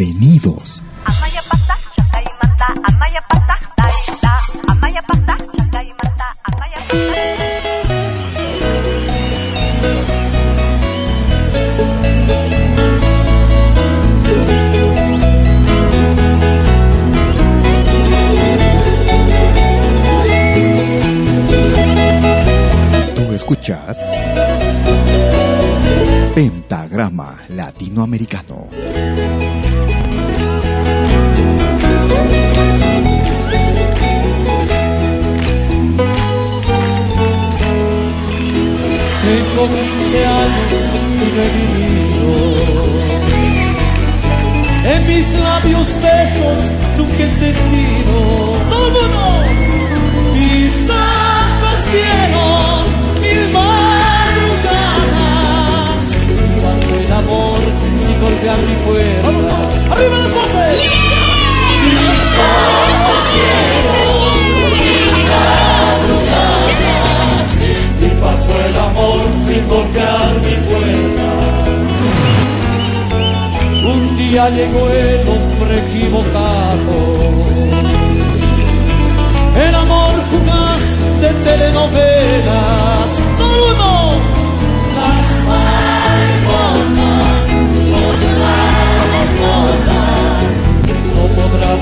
Bienvenidos. Tú escuchas Latinoamericano. Tengo 15 años y no he vivido. En mis labios besos nunca sentido. ¡Todo sin golpear mi puerta. ¡Arriba las voces! Mis ojos. Y pasó el amor sin golpear mi puerta. Un día llegó el hombre equivocado. El amor fugaz de telenovelas.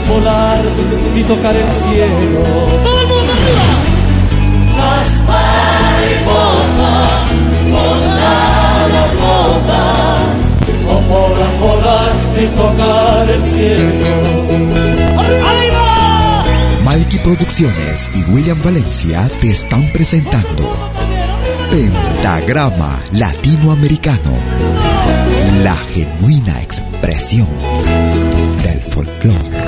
Volar ni tocar el cielo. ¡Todo el mundo arriba! Las mariposas volaron todas. No podrán volar ni tocar el cielo. ¡Arriba! Malky Producciones y William Valencia te están presentando Pentagrama Latinoamericano. La genuina expresión del folclore.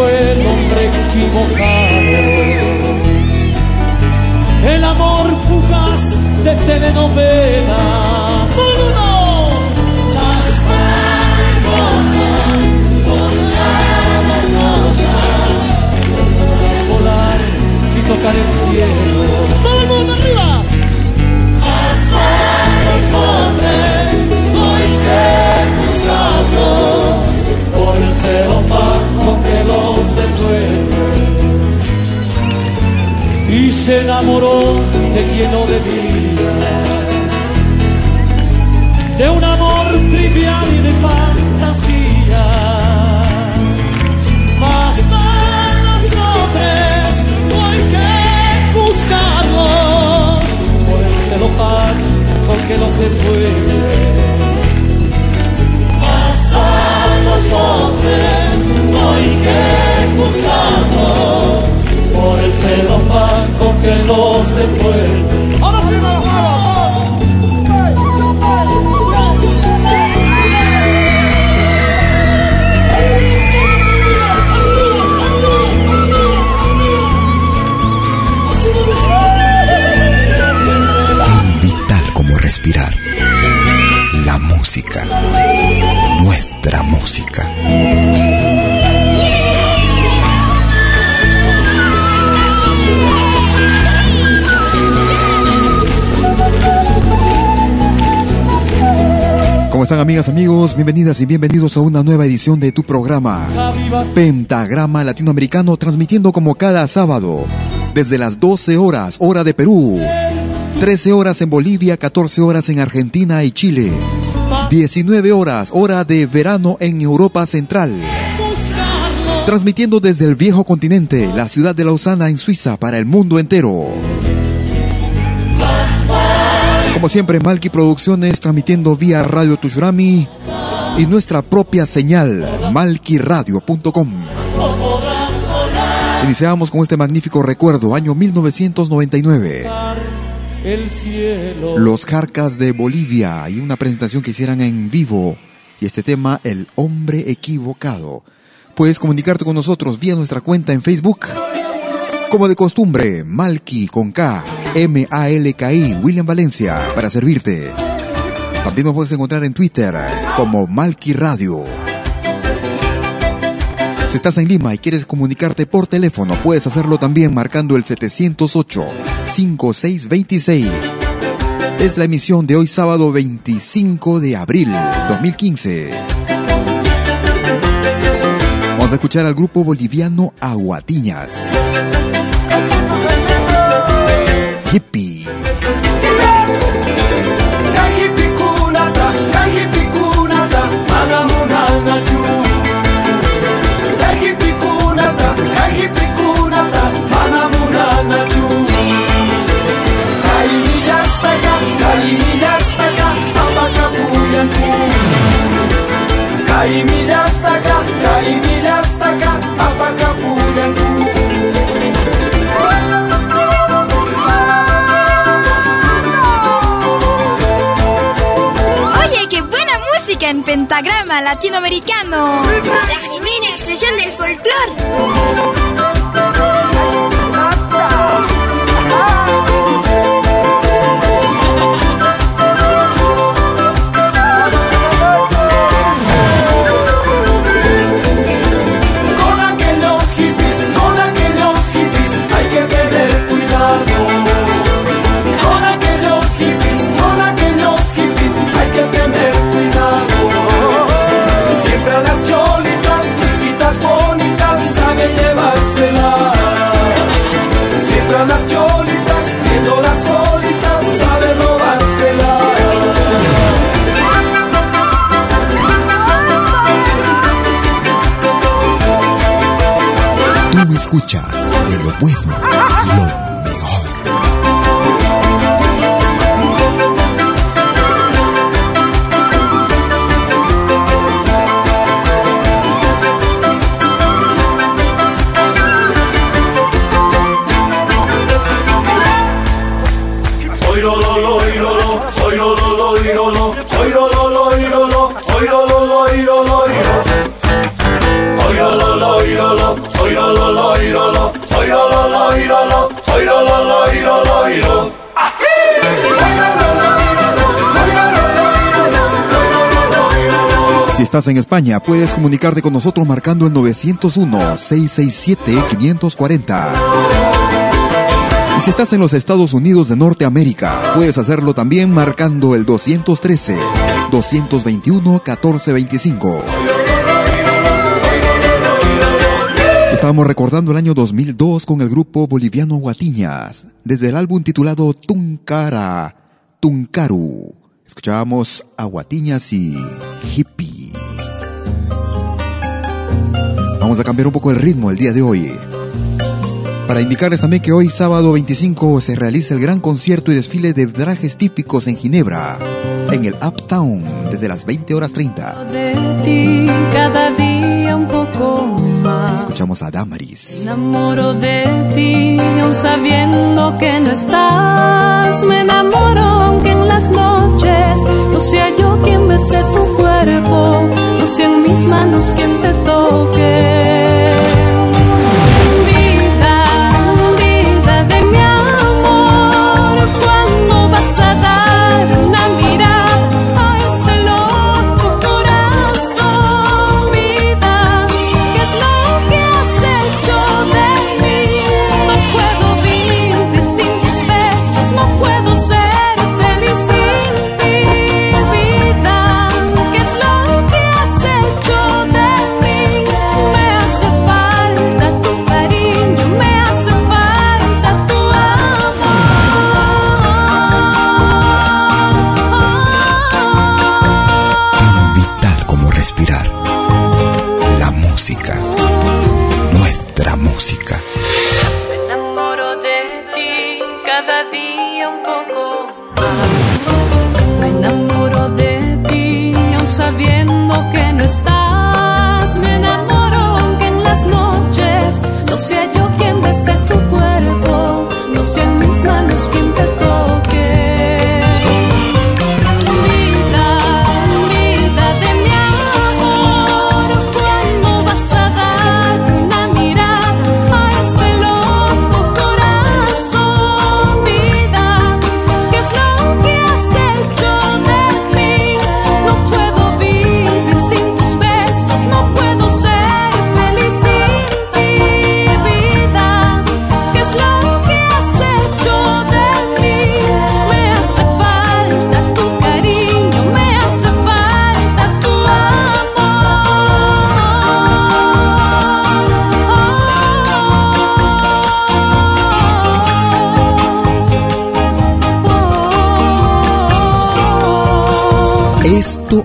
Bienvenidas y bienvenidos a una nueva edición de tu programa Pentagrama Latinoamericano transmitiendo como cada sábado desde las 12 horas hora de Perú, 13 horas en Bolivia, 14 horas en Argentina y Chile, 19 horas hora de verano en Europa Central. Transmitiendo desde el viejo continente, la ciudad de Lausana en Suiza para el mundo entero. Como siempre, Malky Producciones transmitiendo vía Radio Tushurami y nuestra propia señal, malquiradio.com. Iniciamos con este magnífico recuerdo, año 1999. Los Jarcas de Bolivia y una presentación que hicieran en vivo. Y este tema, El Hombre Equivocado. Puedes comunicarte con nosotros vía nuestra cuenta en Facebook. Como de costumbre, Malky con K, M-A-L-K-I, William Valencia, para servirte. También nos puedes encontrar en Twitter como Malky Radio. Si estás en Lima y quieres comunicarte por teléfono, puedes hacerlo también marcando el 708-5626. Es la emisión de hoy sábado 25 de abril 2015. Vamos a escuchar al grupo boliviano Aguatiñas. Hippie. Pentagrama latinoamericano. La genuina expresión del folclore. En España, puedes comunicarte con nosotros marcando el 901-667-540. Y si estás en los Estados Unidos de Norteamérica, puedes hacerlo también marcando el 213-221-1425. Estamos recordando el año 2002 con el grupo boliviano Guatiñas, desde el álbum titulado Tuncara, Tuncaru. Escuchábamos a Guatiñas y Vamos a cambiar un poco el ritmo el día de hoy. Para indicarles también que hoy sábado 25 se realiza el gran concierto y desfile de trajes típicos en Ginebra, en el Uptown, desde las 20 horas 30. de ti cada día un poco más. Escuchamos a Damaris. Me enamoro de ti, aun sabiendo que no estás. Me enamoro aunque en las noches no sea yo quien bese tu cuerpo, sean mis manos quien te toque.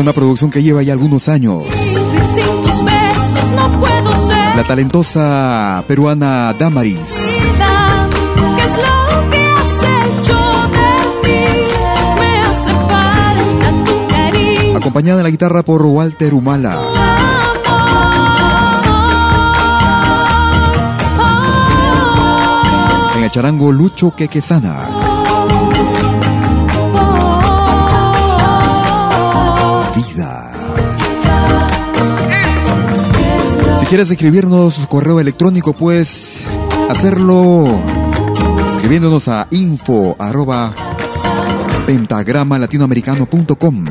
Una producción que lleva ya algunos años. La talentosa peruana Damaris. Acompañada en la guitarra por Walter Humala. En el charango Lucho Quequesana. Quieres escribirnos su correo electrónico, puedes hacerlo escribiéndonos a info arroba pentagrama latinoamericano.com.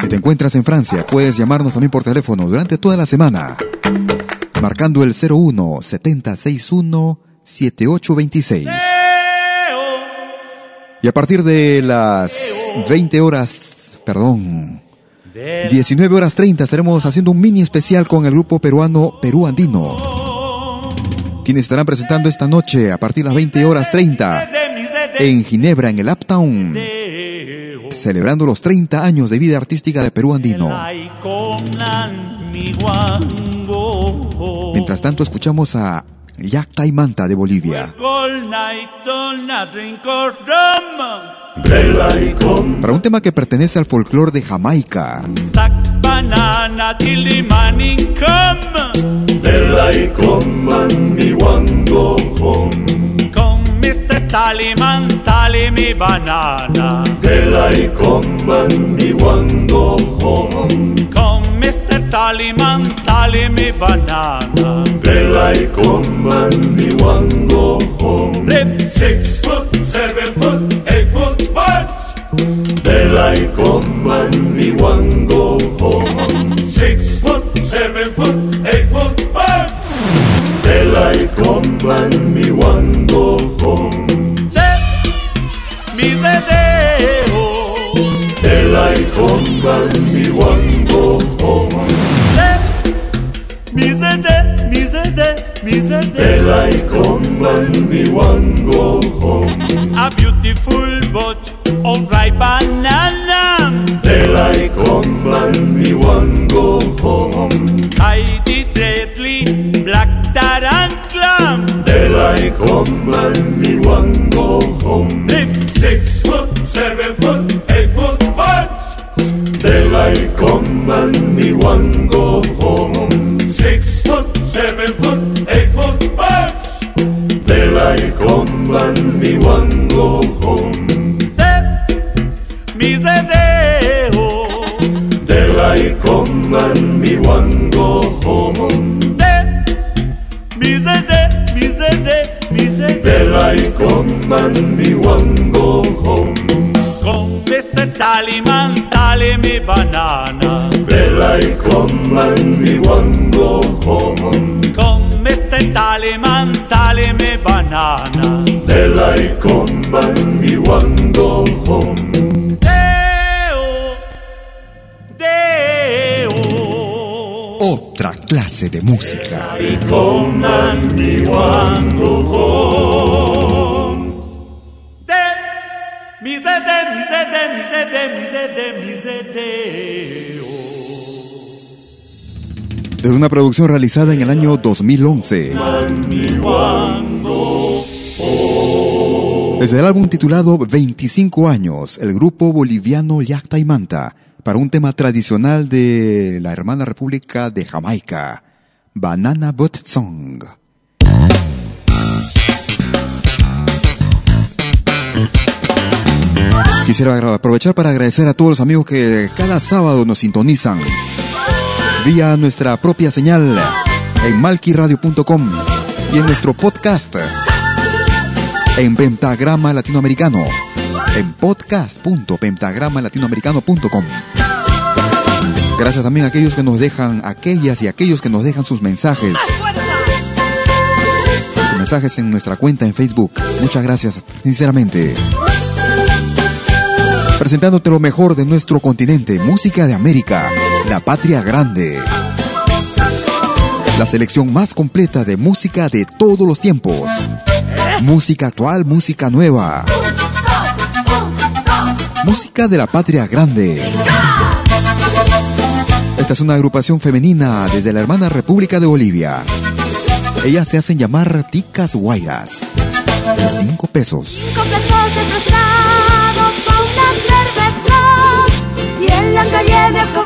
Si te encuentras en Francia, puedes llamarnos también por teléfono durante toda la semana, marcando el 01 7061 7826. Y a partir de las 20 horas, perdón, 19 horas 30 estaremos haciendo un mini especial con el grupo peruano Perú Andino, quienes estarán presentando esta noche a partir de las 20 horas 30 en Ginebra, en el Uptown, celebrando los 30 años de vida artística de Perú Andino. Mientras tanto escuchamos a Yacta y Manta de Bolivia. Para un tema que pertenece al folclore de Jamaica. Taliman, tali mi banana. And me one go home. They like tali man, banana. Bella mi one go home. Lift six foot, seven foot, eight foot march. Bella y man, mi one go home. six foot, seven foot, eight foot march. Bella y man, mi one go home. Let me come and me one go home. Mi sede, mi sede, mi sede. Daylight come and me one go home. A beautiful boat, all ripe banana. Daylight come and me one go home. I did deadly black tarantula. Daylight come and me one go home. Six foot, seven foot, eight foot like come and me one go home. Six foot, seven foot, eight foot march. They like come and me one go home. Step, me say they. They like come and me one go home. Step, me say they, me say they, they. They like come and me one go banana. Well, I come and me one go home. Come, Mr. Tallyman, tally me banana. Well, I come and me one go home. Deo, Deo. Otra clase de música. I come and me one go home. Es una producción realizada en el año 2011. Desde el álbum titulado 25 años, el grupo boliviano Yacta y Manta, para un tema tradicional de la hermana República de Jamaica, Banana Boat Song. Quisiera aprovechar para agradecer a todos los amigos que cada sábado nos sintonizan vía nuestra propia señal en malquiradio.com y en nuestro podcast en Pentagrama Latinoamericano en podcast.pentagramalatinoamericano.com. Gracias también a aquellos que nos dejan, aquellas y aquellos que nos dejan sus mensajes. Sus mensajes en nuestra cuenta en Facebook. Muchas gracias, sinceramente. Presentándote lo mejor de nuestro continente, música de América, la patria grande. La selección más completa de música de todos los tiempos. Música actual, música nueva. Música de la patria grande. Esta es una agrupación femenina desde la hermana República de Bolivia. Ellas se hacen llamar Ticas Guairas. Cinco pesos. Cinco pesos de y en la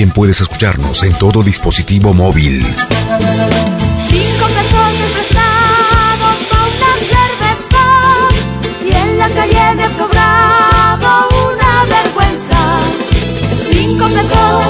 también puedes escucharnos en todo dispositivo móvil. Cinco pesos de prestado pa' una cerveza y en la calle me has cobrado una vergüenza. Cinco pesos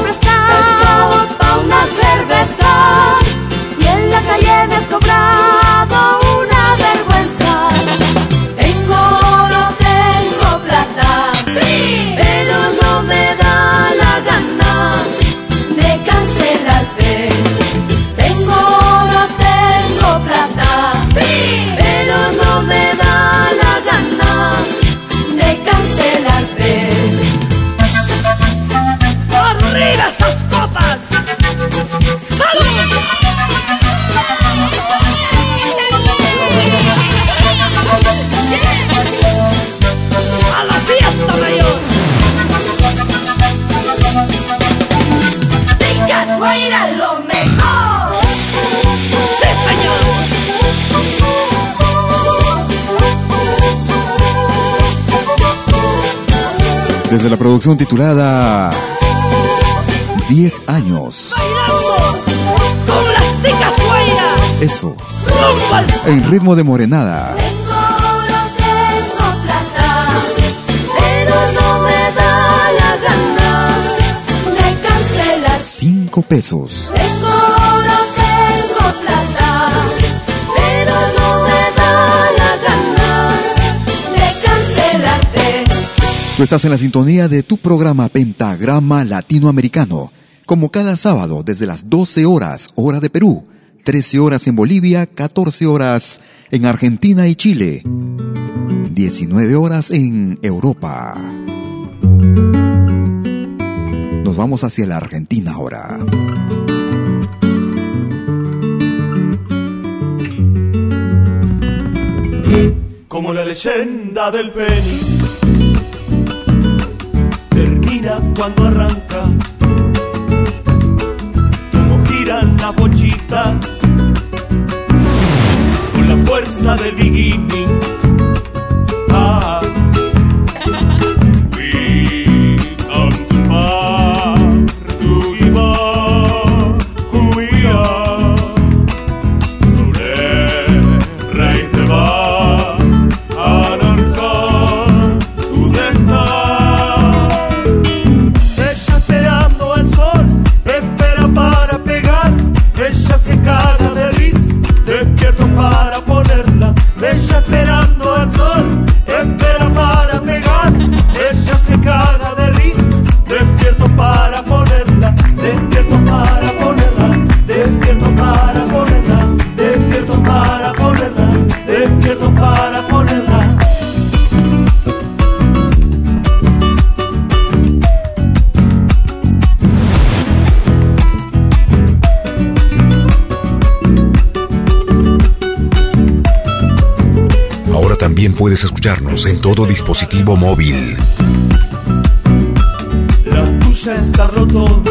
desde la producción titulada 10 años. Eso. En ritmo de morenada. Cinco pesos. Tú estás en la sintonía de tu programa Pentagrama Latinoamericano, como cada sábado desde las 12 horas, hora de Perú, 13 horas en Bolivia, 14 horas en Argentina y Chile, 19 horas en Europa. Nos vamos hacia la Argentina ahora. Como la leyenda del Fénix todo dispositivo móvil. La tuya es darlo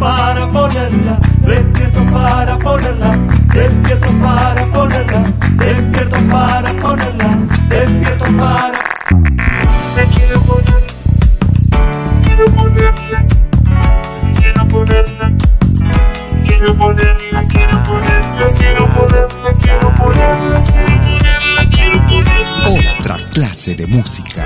para ponerla. Despierto para ponerla, despierto para ponerla. Despierto para ponerla, despierto para. Te quiero poner, quiero ponerla. Quiero ponerla, quiero ponerla, quiero ponerla, quiero ponerla, quiero ponerla, quiero ponerla, quiero ponerla. Otra clase de música.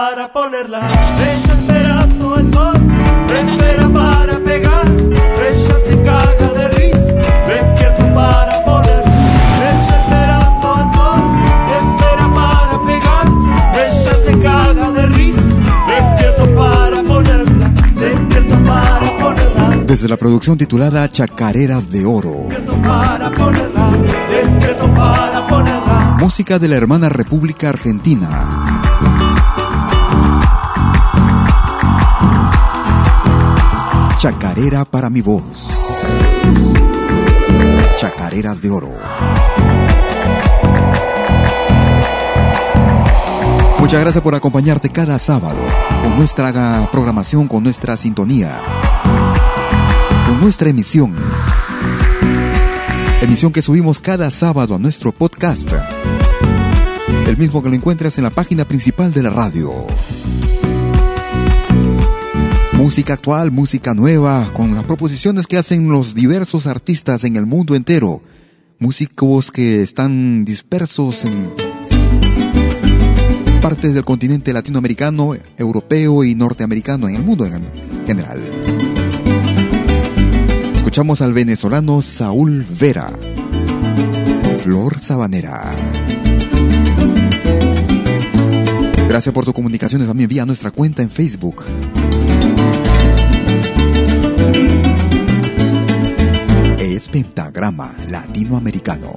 Para ponerla. Ella esperando al sol, espera para pegar. Ella se caga de risa, despierto para ponerla. Ella esperando al sol, espera para pegar. Ella se caga de risa, despierto para ponerla, despierto para ponerla. Desde la producción titulada Chacareras de Oro. Despierto para ponerla, despierto para ponerla. Música de la hermana República Argentina. Chacarera para mi voz. Chacareras de Oro. Muchas gracias por acompañarte cada sábado con nuestra programación, con nuestra sintonía, con nuestra emisión. Emisión que subimos cada sábado a nuestro podcast. El mismo que lo encuentras en la página principal de la radio. Música actual, música nueva, con las proposiciones que hacen los diversos artistas en el mundo entero. Músicos que están dispersos en partes del continente latinoamericano, europeo y norteamericano, en el mundo en general. Escuchamos al venezolano Saúl Vera. Flor Sabanera. Gracias por tus comunicaciones también vía nuestra cuenta en Facebook. Es Pentagrama Latinoamericano.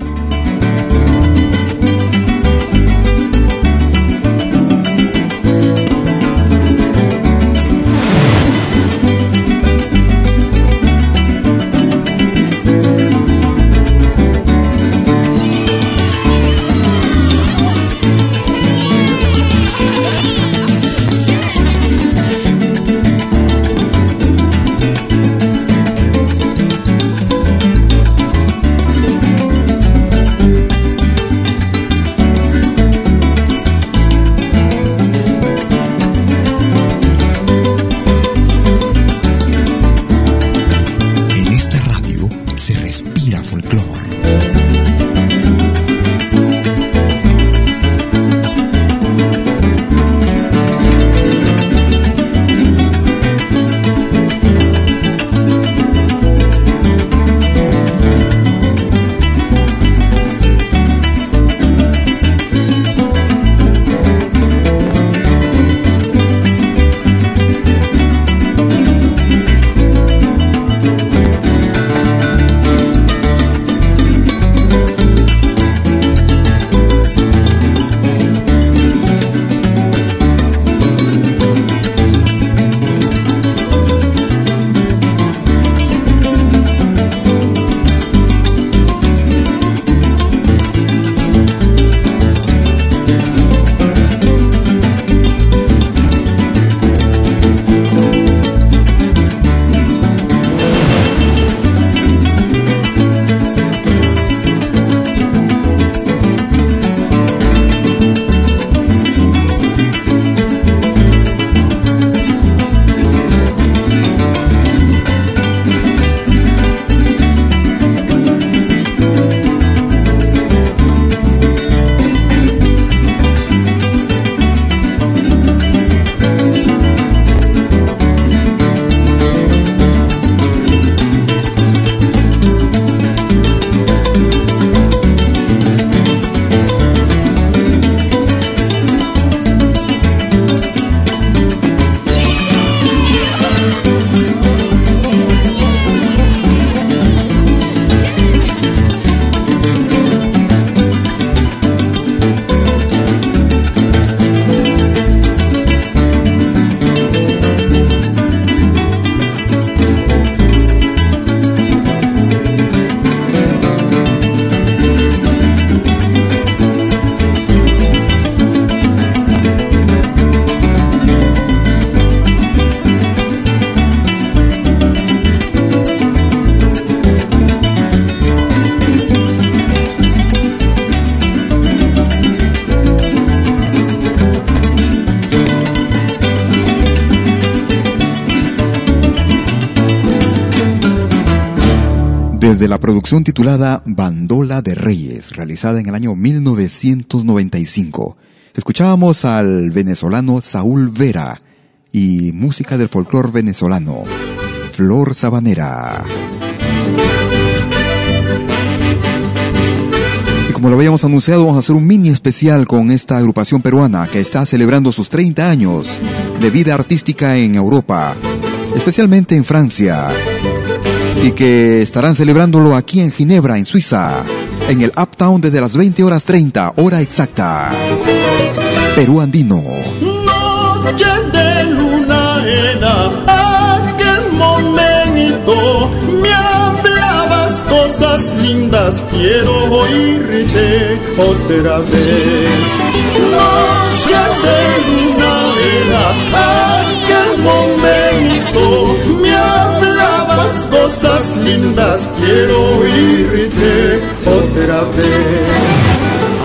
Producción titulada Bandola de Reyes, realizada en el año 1995. Escuchábamos al venezolano Saúl Vera y música del folclore venezolano, Flor Sabanera. Y como lo habíamos anunciado, vamos a hacer un mini especial con esta agrupación peruana que está celebrando sus 30 años de vida artística en Europa, especialmente en Francia y que estarán celebrándolo aquí en Ginebra, en Suiza, en el Uptown desde las 20 horas 30, hora exacta. Perú Andino. Noche de luna era aquel momento, me hablabas cosas lindas, quiero oírte otra vez. Noche de luna era aquel momento, me hablabas cosas lindas, quiero oírte otra vez.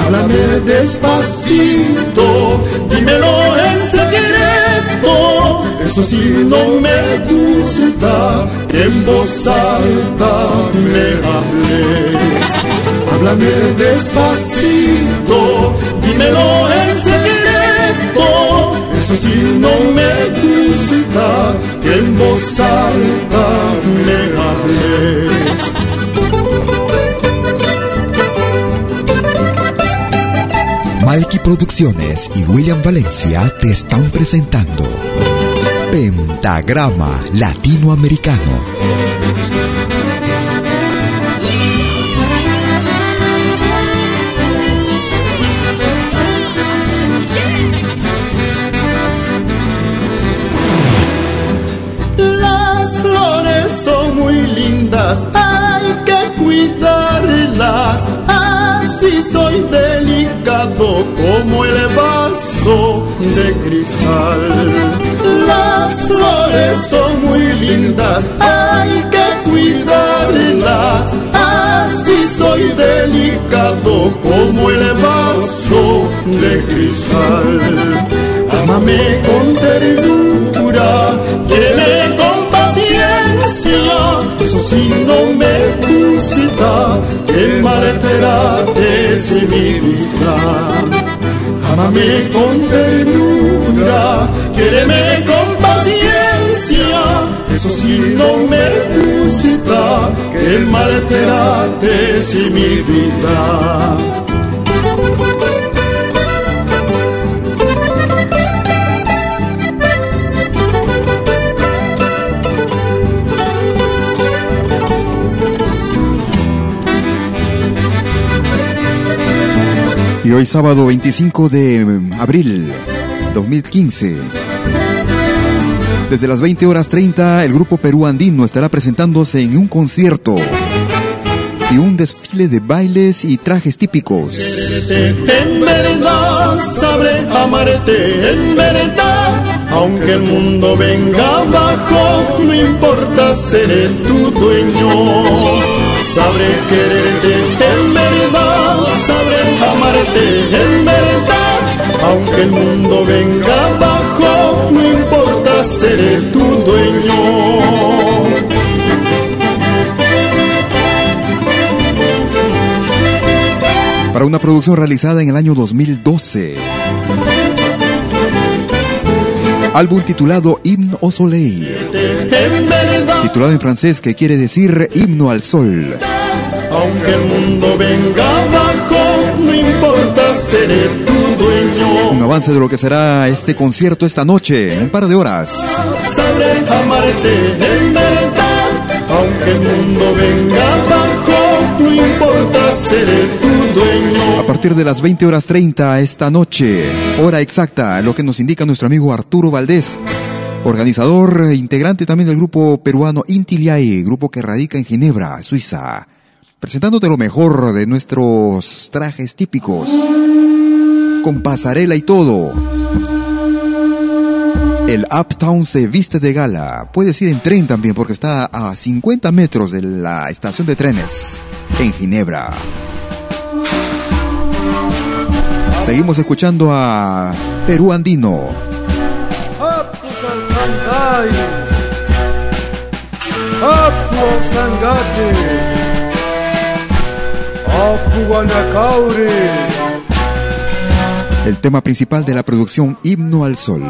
Háblame despacito, dímelo en secreto. Eso sí no me gusta que en voz alta me hables. Háblame despacito, dímelo en secreto. Eso sí no me gusta en voz alta me. Malky Producciones y William Valencia te están presentando Pentagrama Latinoamericano hay que cuidarlas. Así soy delicado como el vaso de cristal. Las flores son muy lindas, hay que cuidarlas. Así soy delicado como el vaso de cristal. Amame con ternura. Sí no me gusta, que mal es mi vida. Amame con ternura, quiéreme con paciencia. Eso sí no me gusta, que mal es mi vida. Hoy sábado 25 de abril 2015. Desde las 20 horas 30, el grupo Perú Andino estará presentándose en un concierto y un desfile de bailes y trajes típicos. En verdad sabré amarte, en verdad, aunque el mundo venga abajo, no importa, seré tu dueño. Sabré quererte, en verdad, amarte, en verdad, aunque el mundo venga abajo, no importa, seré tu dueño. Para una producción realizada en el año 2012. Álbum titulado Hymne au Soleil. Titulado en francés que quiere decir Himno al Sol. Aunque el mundo venga abajo, seré tu dueño. Un avance de lo que será este concierto esta noche, en un par de horas. Sabré amarte en verdad, aunque el mundo venga abajo, no importa, seré tu dueño. A partir de las 20 horas 30 esta noche, hora exacta, lo que nos indica nuestro amigo Arturo Valdés, organizador e integrante también del grupo peruano Intiliae, grupo que radica en Ginebra, Suiza, presentándote lo mejor de nuestros trajes típicos, con pasarela y todo. El Uptown se viste de gala. Puedes ir en tren también porque está a 50 metros de la estación de trenes en Ginebra. Seguimos escuchando a Perú Andino. Apu Guanacaure El tema principal de la producción Himno al Sol.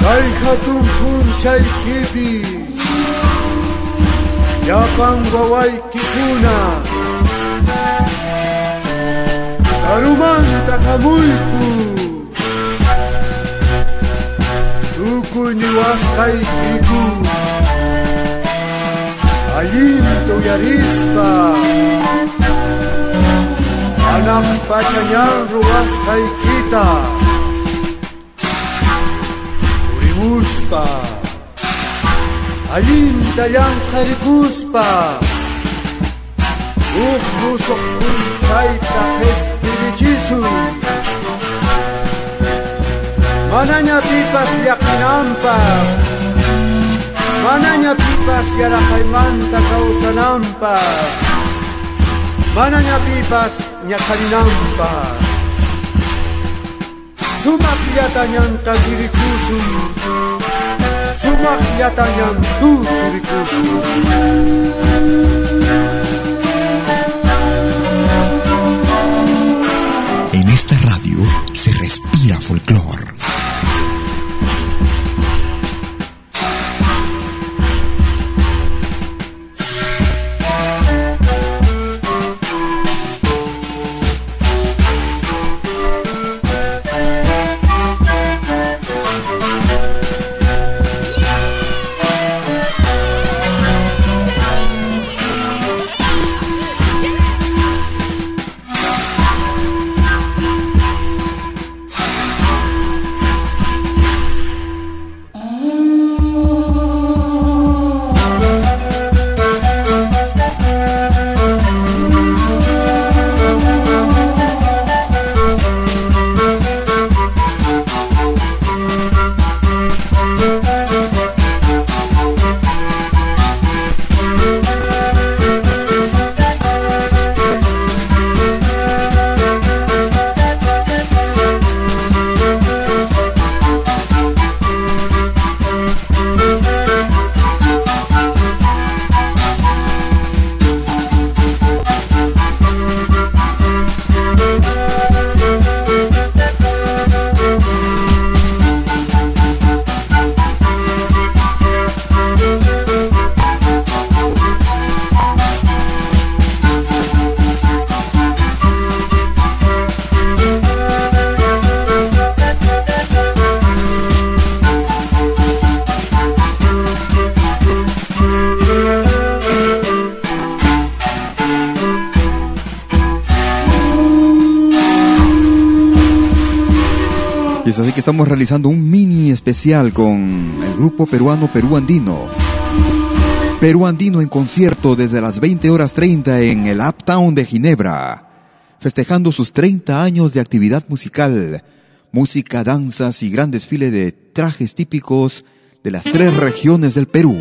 Daihatun Punchay Kipi Hanaq pachaña ruwasqaykita Purimuspa Allinta llanqarikuspa Uq musuq puntayta qespirichisun Mananya pipas llaqinanpas Mananya pipas kau kawsananpas kawsananpaq Manaña pipas ñaqaninanpaq Sumaq llatañanta dirikusun Sumaq llatañantu surikusun En esta radio se respira folclor. Así que estamos realizando un mini especial con el grupo peruano Perú Andino. Perú Andino en concierto desde las 20 horas 30 en el Uptown de Ginebra, festejando sus 30 años de actividad musical, música, danzas y gran desfile de trajes típicos de las tres regiones del Perú.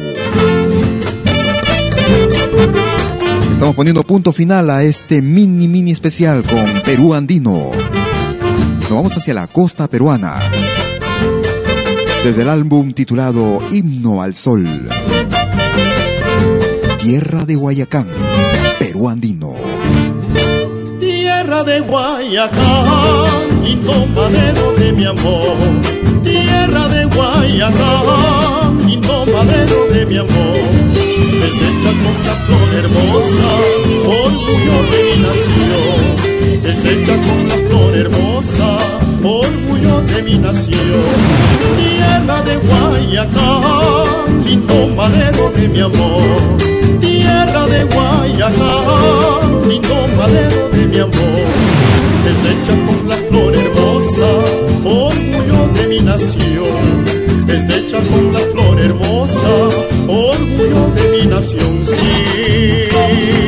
Estamos poniendo punto final a este mini mini especial con Perú Andino. Nos vamos hacia la costa peruana. Desde el álbum titulado Himno al Sol. Tierra de Guayacán, Perú Andino. Tierra de Guayacán, lindo madero de mi amor. Tierra de Guayacán, lindo madero de mi amor. Desde con la flor hermosa, orgullo de mi nación. Desde con la flor hermosa, orgullo de mi nación. Tierra de Guayacán, lindo madero de mi amor. Tierra de Guayacán, lindo madero de mi amor. Desde con la flor hermosa, orgullo de mi nación. Desde con la flor hermosa, orgullo de mi nación, sí.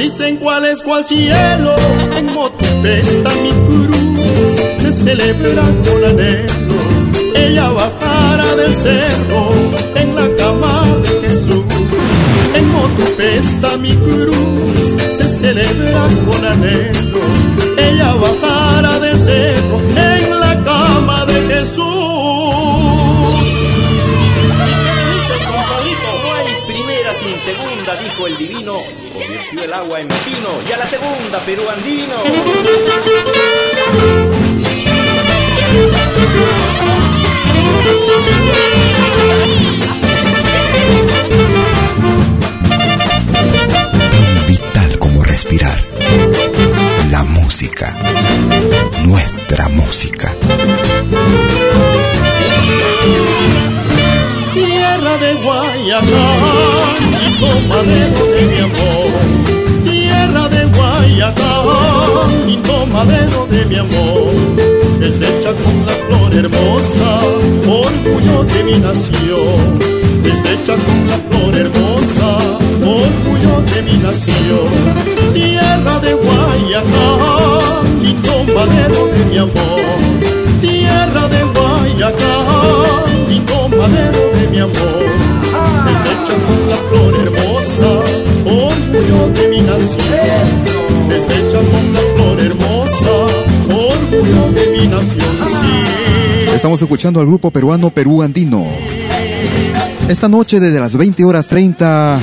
Dicen cuál es cuál cielo, en Motupe está mi cruz, se celebra con anhelo ella bajara del cerro en la cama de Jesús. En Motupe está mi cruz, se celebra con anhelo. Ella bajara del cerro dijo el divino, convirtió el agua en vino y a la segunda Perú andino. Vital como respirar. La música. Nuestra música. Tierra de Guayacán, lindo madero de mi amor. Tierra de Guayacán, lindo madero de mi amor desde hecha con la flor hermosa, orgullo de mi nación. Desde hecha con la flor hermosa, orgullo de mi nación. Tierra de Guayacán, lindo madero de mi amor. Tierra de mi amor. Desde hecha con la flor hermosa, orgullo de mi nación. Desde hecha con la flor hermosa, de mi nación. Estamos escuchando al grupo peruano Perú Andino. Esta noche desde las 20 horas 30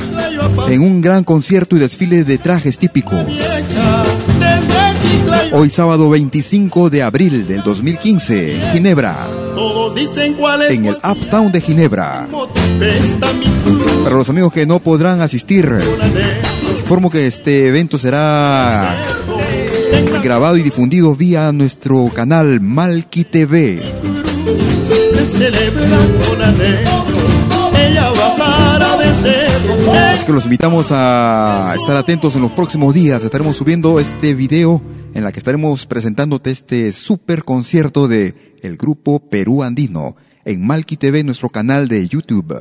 en un gran concierto y desfile de trajes típicos. Hoy sábado 25 de abril del 2015, Ginebra. En el Uptown de Ginebra. Para los amigos que no podrán asistir, les informo que este evento será grabado y difundido vía nuestro canal Malki TV. Se celebra con ella bajará de cerro. Así que los invitamos a estar atentos en los próximos días. Estaremos subiendo este video en la que estaremos presentándote este super concierto de el grupo Perú Andino en Malki TV, nuestro canal de YouTube.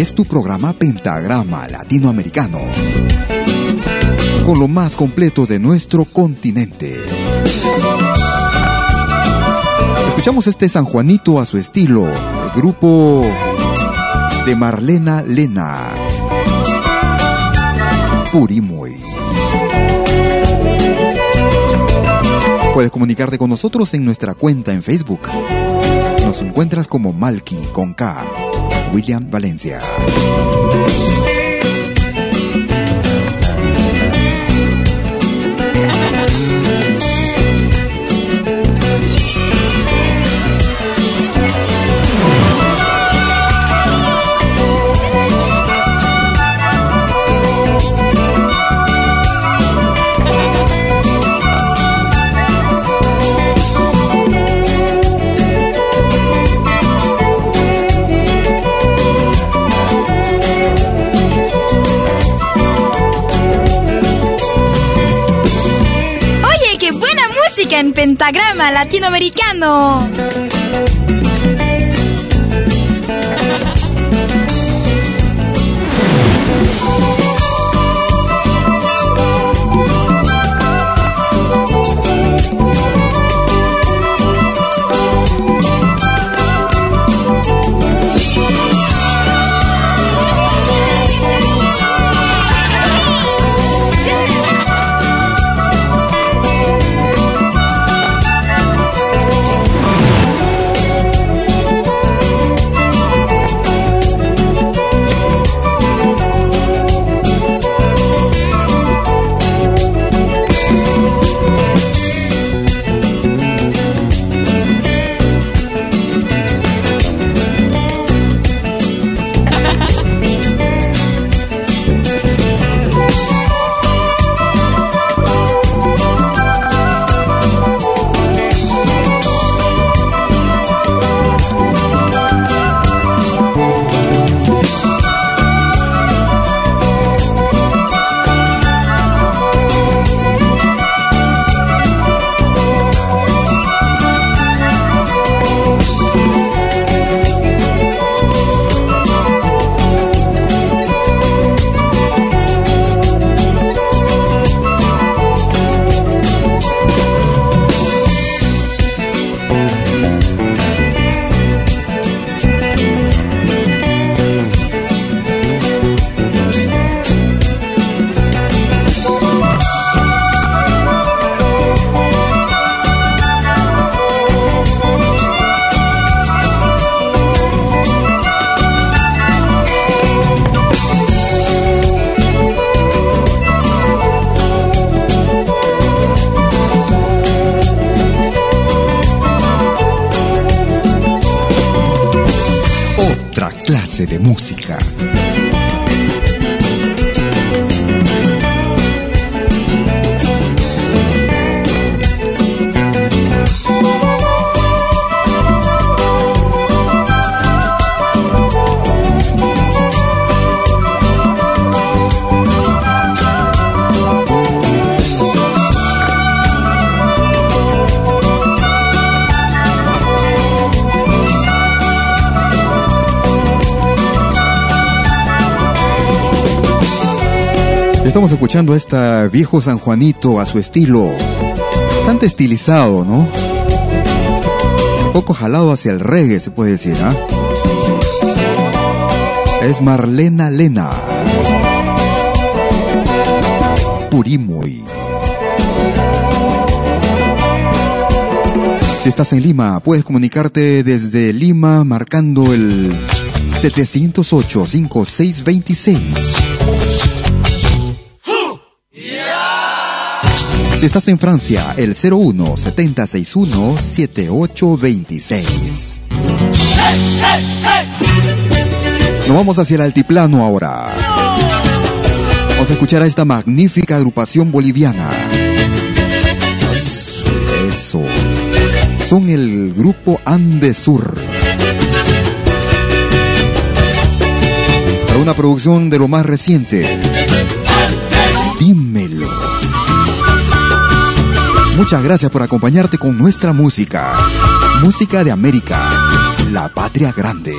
es tu programa Pentagrama Latinoamericano, con lo más completo de nuestro continente. Escuchamos este San Juanito a su estilo, el grupo de Marlena Lena, Purimuy. Puedes comunicarte con nosotros en nuestra cuenta en Facebook. Nos encuentras como Malki con K. William Valencia. Pentagrama Latinoamericano. Escuchando a esta viejo San Juanito a su estilo. Bastante estilizado, ¿no? Un poco jalado hacia el reggae, se puede decir, ¿ah? Es Marlena Lena. Purimoy. Si estás en Lima, puedes comunicarte desde Lima marcando el 708-5626. Si estás en Francia, el 01 7061 7826. Nos vamos hacia el altiplano ahora. Vamos a escuchar a esta magnífica agrupación boliviana. Eso. Son el grupo Andesur. Para una producción de lo más reciente. Muchas gracias por acompañarte con nuestra música. Música de América, la patria grande.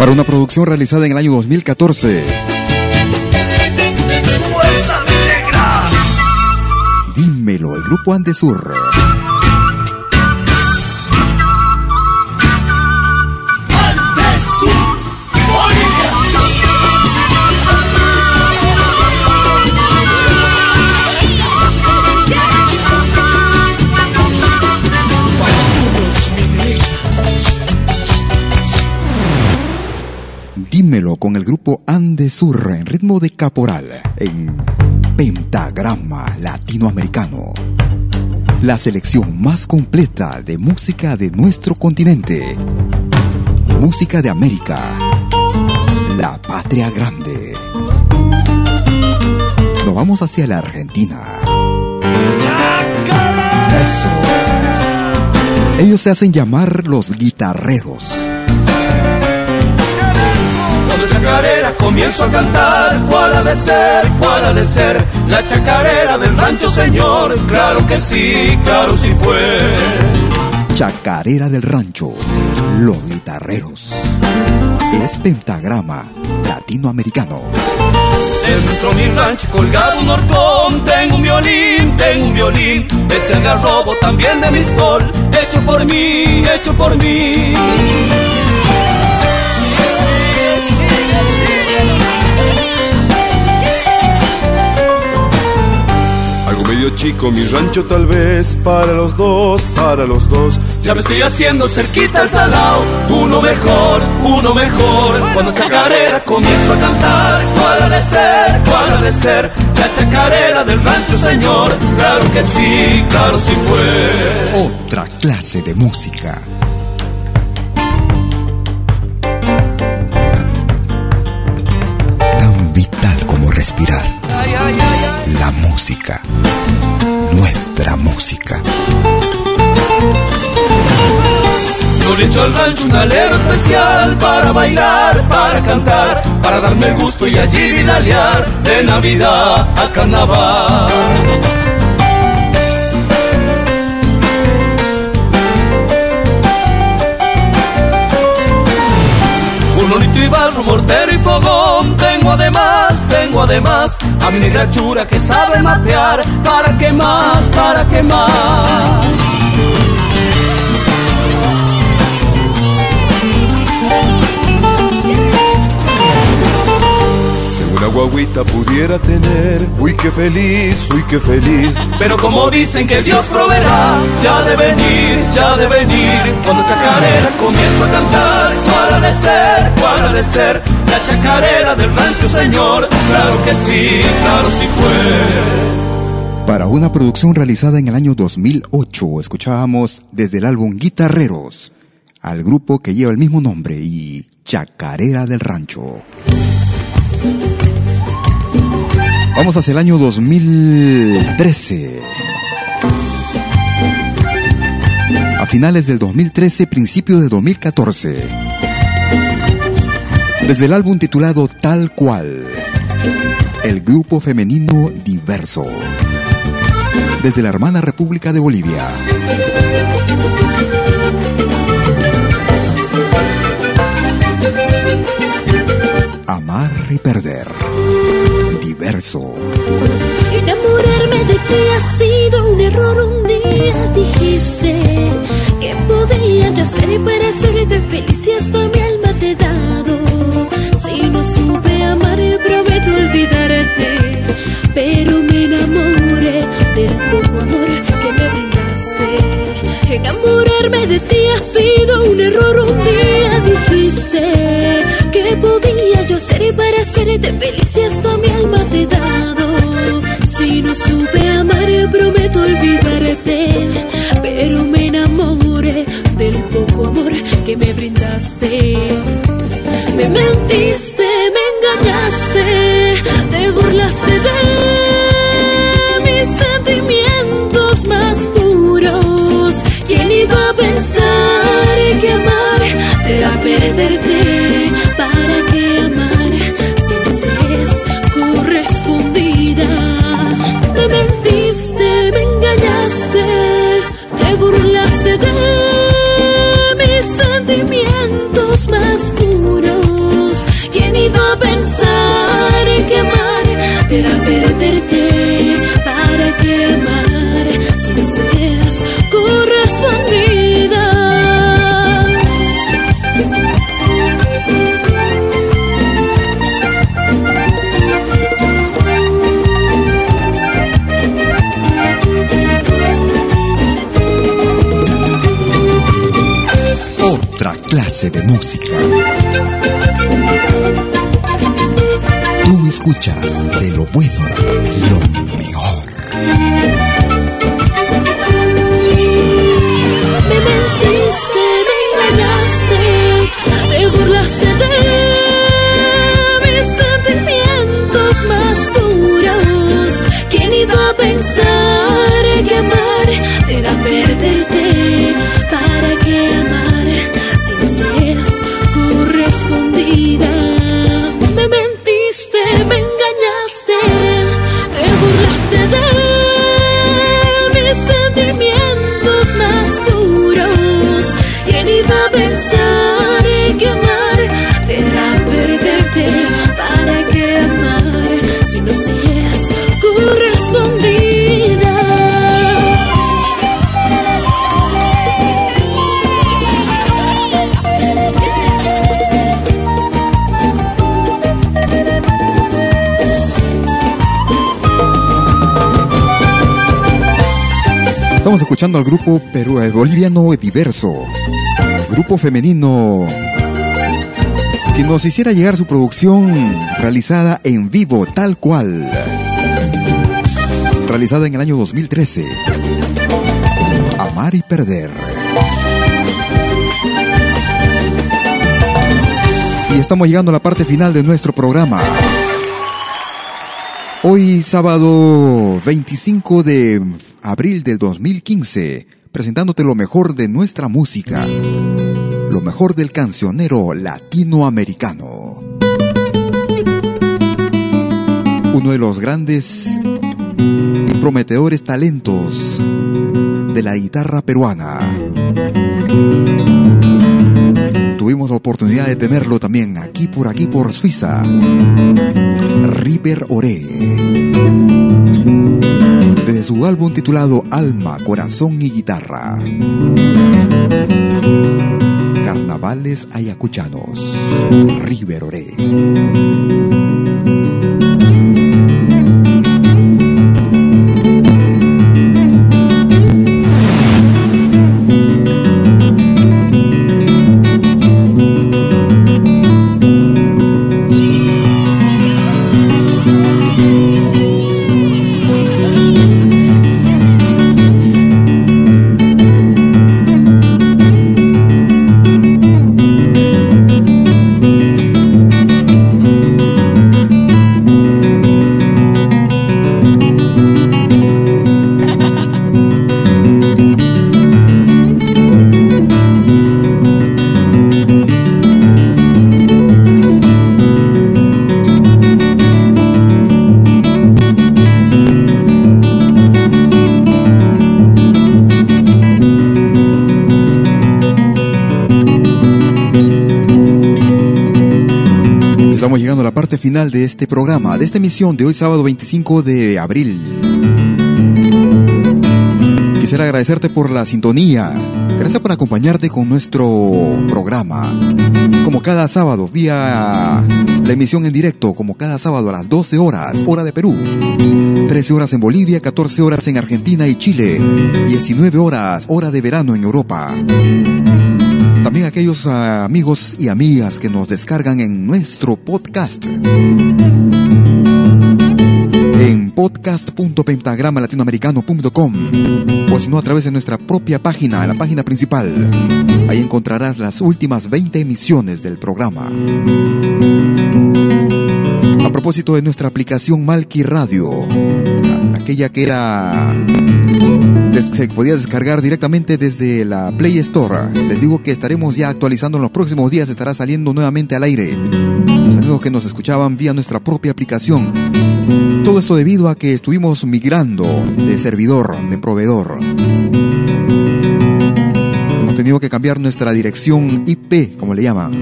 Para una producción realizada en el año 2014. Dímelo, el grupo Andesur. Con el grupo Andesur en ritmo de caporal en Pentagrama Latinoamericano. La selección más completa de música de nuestro continente. Música de América. La patria grande. Nos vamos hacia la Argentina. Eso. Ellos se hacen llamar los guitarreros chacarera comienzo a cantar. ¿Cuál ha de ser? ¿Cuál ha de ser? La chacarera del rancho, señor. Claro que sí, claro sí fue. Chacarera del rancho, los guitarreros. Es pentagrama latinoamericano. Dentro mi rancho colgado un horcón, tengo un violín, tengo un violín. Es el garrobo también de mi stol, hecho por mí, hecho por mí. Chico, mi rancho tal vez, para los dos, para los dos. Ya me estoy haciendo cerquita al salao, uno mejor, uno mejor. Cuando chacareras comienzo a cantar, ¿cuál ha de ser, cuál ha de ser? La chacarera del rancho, señor, claro que sí, claro sí fue. Otra clase de música. Tan vital como respirar. La música nuestra música. Yo al rancho un alero especial para bailar, para cantar, para darme el gusto y allí vidalear de Navidad a Carnaval. Monolito y barro, mortero y fogón. Tengo además, tengo además a mi negra chura que sabe matear. ¿Para qué más? ¿Para qué más? una guaguita pudiera tener. Uy, qué feliz, uy, qué feliz. Pero como dicen que Dios proveerá, ya de venir, ya de venir. Cuando chacareras comienzo a cantar, ¿cuál ha de ser, cuál ha de ser? La chacarera del rancho, señor. Claro que sí, claro sí fue. Para una producción realizada en el año 2008, escuchábamos desde el álbum Guitarreros al grupo que lleva el mismo nombre y Chacarera del Rancho. Vamos hacia el año 2013. A finales del 2013, principio de 2014. Desde el álbum titulado Tal Cual, el grupo femenino diverso. Desde la hermana República de Bolivia. Sido un error. Un día dijiste que podía yo ser para hacerte feliz y hasta mi alma te he dado. Si no supe amar, prometo olvidarte. Pero me enamoré del poco amor que me brindaste. Me mentiste, de música. Tú escuchas de lo bueno, lo escuchando al grupo Perú, boliviano diverso, grupo femenino que nos hiciera llegar su producción realizada en vivo, tal cual, realizada en el año 2013. Amar y perder. Y estamos llegando a la parte final de nuestro programa. Hoy sábado 25 de abril del 2015, presentándote lo mejor de nuestra música, lo mejor del cancionero latinoamericano. Uno de los grandes y prometedores talentos de la guitarra peruana. Tuvimos la oportunidad de tenerlo también aquí por aquí por Suiza. River Ore. Su álbum titulado Alma, Corazón y Guitarra. Carnavales ayacuchanos. River Ore. De este programa, de esta emisión de hoy sábado 25 de abril. Quisiera agradecerte por la sintonía. Gracias por acompañarte con nuestro programa. Como cada sábado, vía la emisión en directo, como cada sábado a las 12 horas, hora de Perú. 13 horas en Bolivia, 14 horas en Argentina y Chile. 19 horas, hora de verano en Europa. Aquellos ah, amigos y amigas que nos descargan en nuestro podcast. En podcast.pentagramalatinoamericano.com o si no a través de nuestra propia página, la página principal. Ahí encontrarás las últimas 20 emisiones del programa. A propósito de nuestra aplicación Malki Radio, aquella que era se podía descargar directamente desde la Play Store. Les digo que estaremos ya actualizando en los próximos días, estará saliendo nuevamente al aire. Los amigos que nos escuchaban vía nuestra propia aplicación. Todo esto debido a que estuvimos migrando de servidor, de proveedor. Tenido que cambiar nuestra dirección IP, como le llaman.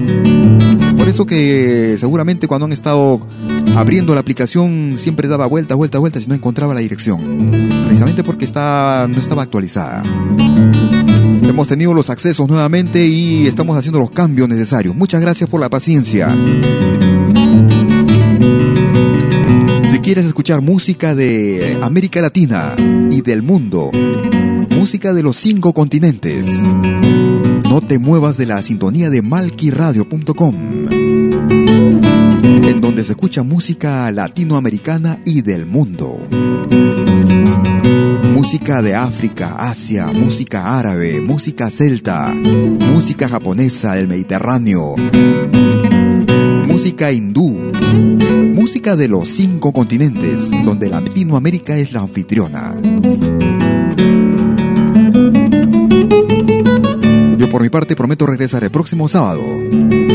Por eso que seguramente cuando han estado abriendo la aplicación siempre daba vueltas, vueltas, vueltas y no encontraba la dirección. Precisamente porque está, no estaba actualizada. Hemos tenido los accesos nuevamente y estamos haciendo los cambios necesarios. Muchas gracias por la paciencia. Si quieres escuchar música de América Latina y del mundo, música de los cinco continentes, no te muevas de la sintonía de malquiradio.com, en donde se escucha música latinoamericana y del mundo. Música de África, Asia, música árabe, música celta, música japonesa del Mediterráneo, música hindú, música de los cinco continentes, donde Latinoamérica es la anfitriona. Por mi parte prometo regresar el próximo sábado,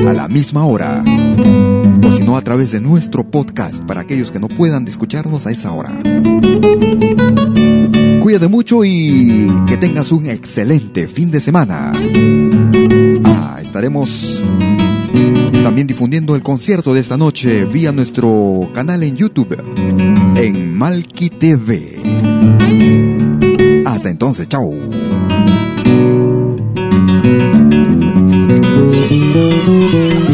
a la misma hora. O si no, a través de nuestro podcast para aquellos que no puedan escucharnos a esa hora. Cuídate mucho y que tengas un excelente fin de semana. Ah, estaremos también difundiendo el concierto de esta noche vía nuestro canal en YouTube, en Malki TV. Hasta entonces, chao. Thank you.